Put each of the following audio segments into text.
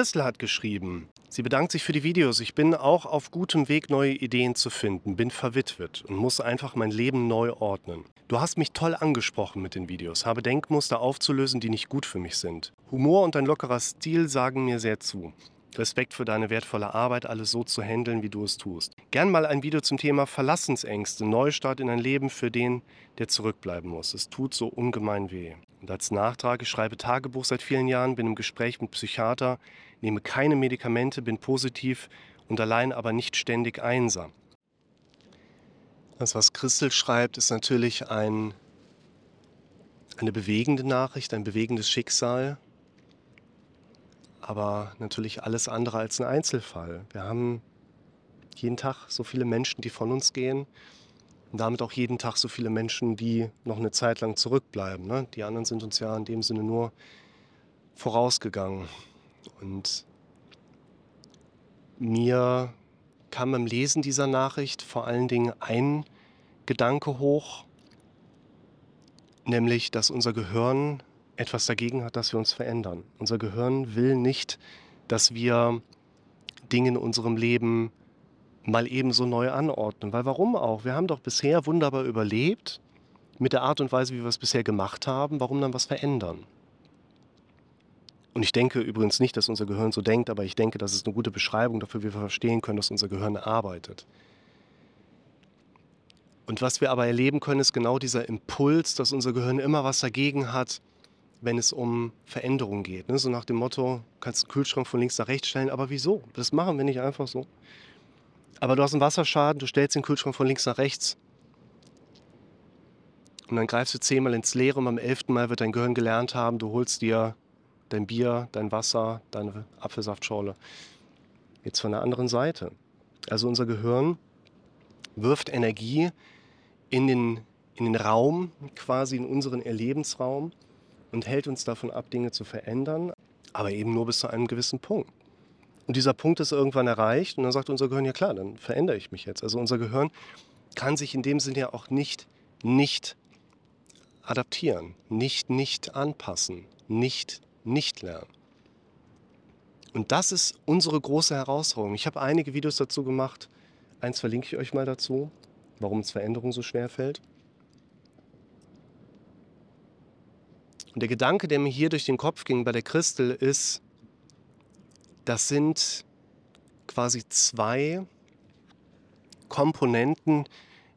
Christel hat geschrieben. Sie bedankt sich für die Videos. Ich bin auch auf gutem Weg, neue Ideen zu finden, bin verwitwet und muss einfach mein Leben neu ordnen. Du hast mich toll angesprochen mit den Videos, habe Denkmuster aufzulösen, die nicht gut für mich sind. Humor und ein lockerer Stil sagen mir sehr zu. Respekt für deine wertvolle Arbeit, alles so zu handeln, wie du es tust. Gern mal ein Video zum Thema Verlassensängste, Neustart in ein Leben für den, der zurückbleiben muss. Es tut so ungemein weh. Und als Nachtrag, ich schreibe Tagebuch seit vielen Jahren, bin im Gespräch mit Psychiater, nehme keine Medikamente, bin positiv und allein aber nicht ständig einsam. Das, was Christel schreibt, ist natürlich ein, eine bewegende Nachricht, ein bewegendes Schicksal, aber natürlich alles andere als ein Einzelfall. Wir haben jeden Tag so viele Menschen, die von uns gehen und damit auch jeden Tag so viele Menschen, die noch eine Zeit lang zurückbleiben. Ne? Die anderen sind uns ja in dem Sinne nur vorausgegangen. Und mir kam beim Lesen dieser Nachricht vor allen Dingen ein Gedanke hoch, nämlich, dass unser Gehirn etwas dagegen hat, dass wir uns verändern. Unser Gehirn will nicht, dass wir Dinge in unserem Leben mal ebenso neu anordnen. Weil warum auch? Wir haben doch bisher wunderbar überlebt mit der Art und Weise, wie wir es bisher gemacht haben. Warum dann was verändern? Und ich denke übrigens nicht, dass unser Gehirn so denkt, aber ich denke, das ist eine gute Beschreibung dafür, wie wir verstehen können, dass unser Gehirn arbeitet. Und was wir aber erleben können, ist genau dieser Impuls, dass unser Gehirn immer was dagegen hat, wenn es um Veränderung geht. Ne? So nach dem Motto, kannst den Kühlschrank von links nach rechts stellen, aber wieso? Das machen wir nicht einfach so. Aber du hast einen Wasserschaden, du stellst den Kühlschrank von links nach rechts. Und dann greifst du zehnmal ins Leere und beim elften Mal wird dein Gehirn gelernt haben, du holst dir dein Bier, dein Wasser, deine Apfelsaftschorle. Jetzt von der anderen Seite. Also unser Gehirn wirft Energie in den, in den Raum, quasi in unseren Erlebensraum und hält uns davon ab, Dinge zu verändern, aber eben nur bis zu einem gewissen Punkt. Und dieser Punkt ist irgendwann erreicht und dann sagt unser Gehirn, ja klar, dann verändere ich mich jetzt. Also unser Gehirn kann sich in dem Sinne ja auch nicht nicht adaptieren, nicht nicht anpassen, nicht nicht lernen. Und das ist unsere große Herausforderung. Ich habe einige Videos dazu gemacht. Eins verlinke ich euch mal dazu, warum es Veränderung so schwer fällt. Und der Gedanke, der mir hier durch den Kopf ging bei der Christel, ist, das sind quasi zwei Komponenten,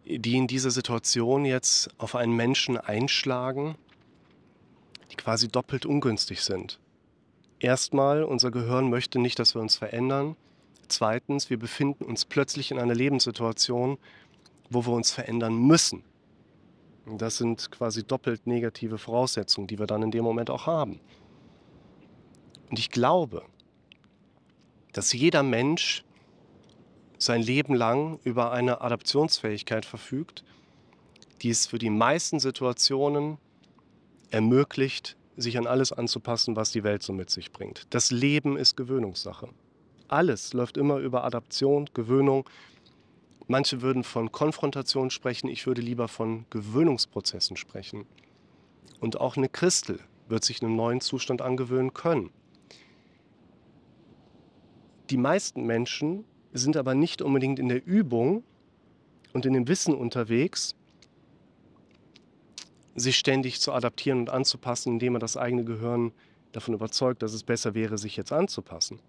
die in dieser Situation jetzt auf einen Menschen einschlagen, die quasi doppelt ungünstig sind. Erstmal, unser Gehirn möchte nicht, dass wir uns verändern. Zweitens, wir befinden uns plötzlich in einer Lebenssituation, wo wir uns verändern müssen. Und das sind quasi doppelt negative Voraussetzungen, die wir dann in dem Moment auch haben. Und ich glaube, dass jeder Mensch sein Leben lang über eine Adaptionsfähigkeit verfügt, die es für die meisten Situationen ermöglicht, sich an alles anzupassen, was die Welt so mit sich bringt. Das Leben ist Gewöhnungssache. Alles läuft immer über Adaption, Gewöhnung. Manche würden von Konfrontation sprechen, ich würde lieber von Gewöhnungsprozessen sprechen. Und auch eine Christel wird sich einem neuen Zustand angewöhnen können. Die meisten Menschen sind aber nicht unbedingt in der Übung und in dem Wissen unterwegs, sich ständig zu adaptieren und anzupassen, indem man das eigene Gehirn davon überzeugt, dass es besser wäre, sich jetzt anzupassen.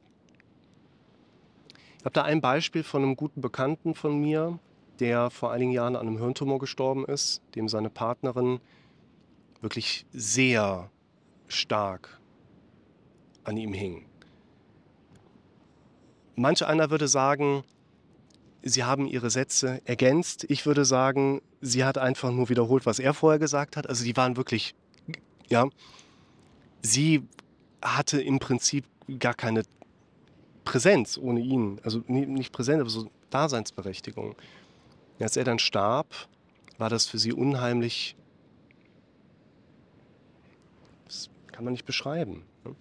Ich habe da ein Beispiel von einem guten Bekannten von mir, der vor einigen Jahren an einem Hirntumor gestorben ist, dem seine Partnerin wirklich sehr stark an ihm hing. Manch einer würde sagen, Sie haben Ihre Sätze ergänzt. Ich würde sagen, sie hat einfach nur wiederholt, was er vorher gesagt hat. Also die waren wirklich, ja, sie hatte im Prinzip gar keine Präsenz ohne ihn. Also nicht Präsenz, aber so Daseinsberechtigung. Als er dann starb, war das für sie unheimlich, das kann man nicht beschreiben. Ne?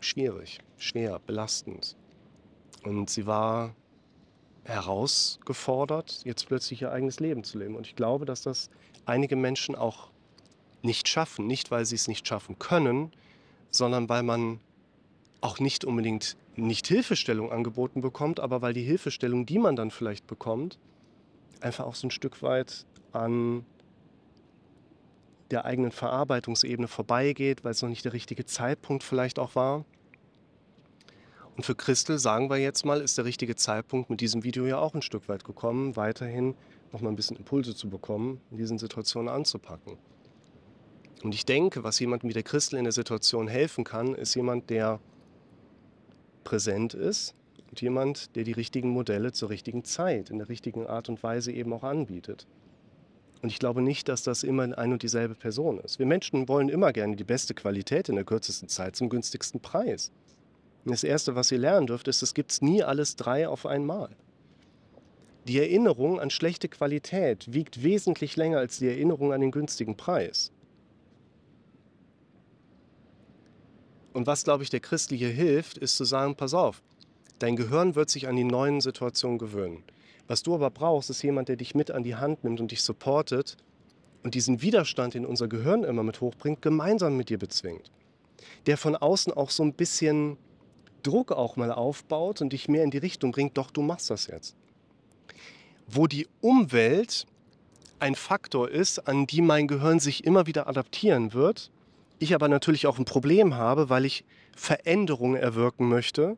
Schwierig, schwer, belastend. Und sie war herausgefordert, jetzt plötzlich ihr eigenes Leben zu leben. Und ich glaube, dass das einige Menschen auch nicht schaffen. Nicht, weil sie es nicht schaffen können, sondern weil man auch nicht unbedingt nicht Hilfestellung angeboten bekommt, aber weil die Hilfestellung, die man dann vielleicht bekommt, einfach auch so ein Stück weit an der eigenen Verarbeitungsebene vorbeigeht, weil es noch nicht der richtige Zeitpunkt vielleicht auch war. Und für Christel, sagen wir jetzt mal, ist der richtige Zeitpunkt mit diesem Video ja auch ein Stück weit gekommen, weiterhin noch mal ein bisschen Impulse zu bekommen, in diesen Situationen anzupacken. Und ich denke, was jemandem wie der Christel in der Situation helfen kann, ist jemand, der präsent ist und jemand, der die richtigen Modelle zur richtigen Zeit, in der richtigen Art und Weise eben auch anbietet. Und ich glaube nicht, dass das immer ein und dieselbe Person ist. Wir Menschen wollen immer gerne die beste Qualität in der kürzesten Zeit zum günstigsten Preis. Das Erste, was ihr lernen dürft, ist, es gibt nie alles drei auf einmal. Die Erinnerung an schlechte Qualität wiegt wesentlich länger als die Erinnerung an den günstigen Preis. Und was, glaube ich, der Christliche hilft, ist zu sagen, pass auf, dein Gehirn wird sich an die neuen Situationen gewöhnen. Was du aber brauchst, ist jemand, der dich mit an die Hand nimmt und dich supportet und diesen Widerstand, den unser Gehirn immer mit hochbringt, gemeinsam mit dir bezwingt. Der von außen auch so ein bisschen Druck auch mal aufbaut und dich mehr in die Richtung bringt, doch du machst das jetzt. Wo die Umwelt ein Faktor ist, an die mein Gehirn sich immer wieder adaptieren wird, ich aber natürlich auch ein Problem habe, weil ich Veränderungen erwirken möchte,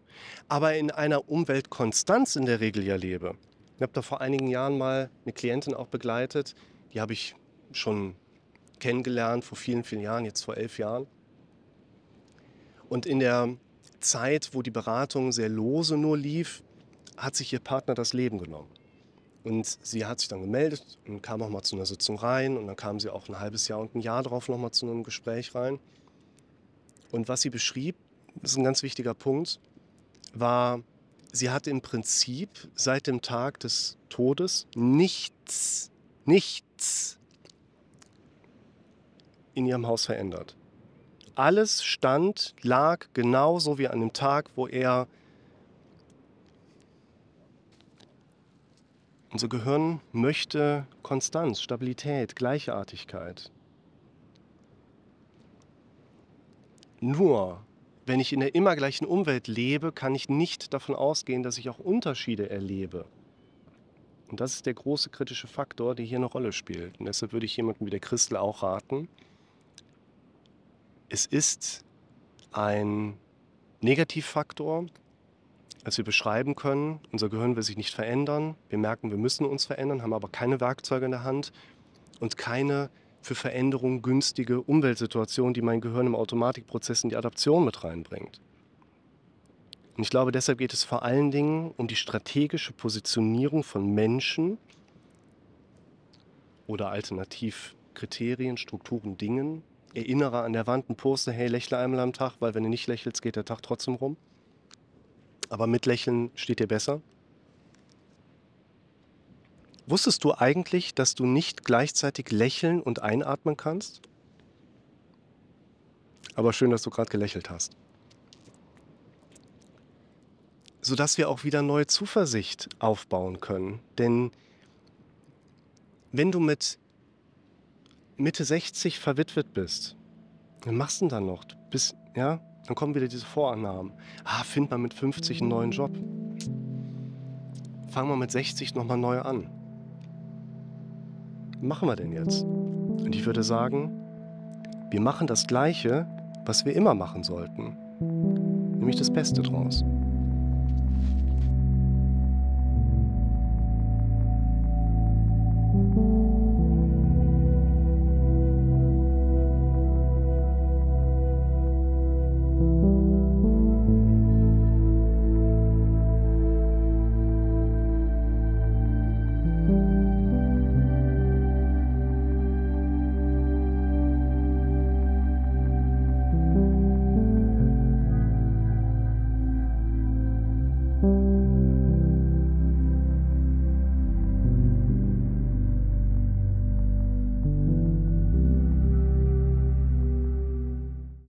aber in einer Umweltkonstanz in der Regel ja lebe. Ich habe da vor einigen Jahren mal eine Klientin auch begleitet, die habe ich schon kennengelernt vor vielen, vielen Jahren, jetzt vor elf Jahren. Und in der Zeit, wo die Beratung sehr lose nur lief, hat sich ihr Partner das Leben genommen. Und sie hat sich dann gemeldet und kam auch mal zu einer Sitzung rein und dann kam sie auch ein halbes Jahr und ein Jahr darauf noch mal zu einem Gespräch rein. Und was sie beschrieb, das ist ein ganz wichtiger Punkt, war, sie hat im Prinzip seit dem Tag des Todes nichts, nichts in ihrem Haus verändert. Alles stand, lag genauso wie an dem Tag, wo er Unser Gehirn möchte Konstanz, Stabilität, Gleichartigkeit. Nur wenn ich in der immer gleichen Umwelt lebe, kann ich nicht davon ausgehen, dass ich auch Unterschiede erlebe. Und das ist der große kritische Faktor, der hier eine Rolle spielt. Und deshalb würde ich jemandem wie der Christel auch raten, es ist ein Negativfaktor, als wir beschreiben können, unser Gehirn will sich nicht verändern, wir merken, wir müssen uns verändern, haben aber keine Werkzeuge in der Hand und keine für Veränderung günstige Umweltsituation, die mein Gehirn im Automatikprozess in die Adaption mit reinbringt. Und ich glaube, deshalb geht es vor allen Dingen um die strategische Positionierung von Menschen oder alternativ Kriterien, Strukturen, Dingen. Erinnere an der Wand ein Poster, hey, lächle einmal am Tag, weil wenn du nicht lächelst, geht der Tag trotzdem rum aber mit Lächeln steht dir besser. Wusstest du eigentlich, dass du nicht gleichzeitig lächeln und einatmen kannst? Aber schön, dass du gerade gelächelt hast. Sodass wir auch wieder neue Zuversicht aufbauen können. Denn wenn du mit Mitte 60 verwitwet bist, was machst du denn dann noch? Du bist, ja, dann kommen wieder diese Vorannahmen. Ah, find mal mit 50 einen neuen Job. Fang mal mit 60 nochmal neu an. Was machen wir denn jetzt? Und ich würde sagen, wir machen das Gleiche, was wir immer machen sollten. Nämlich das Beste draus.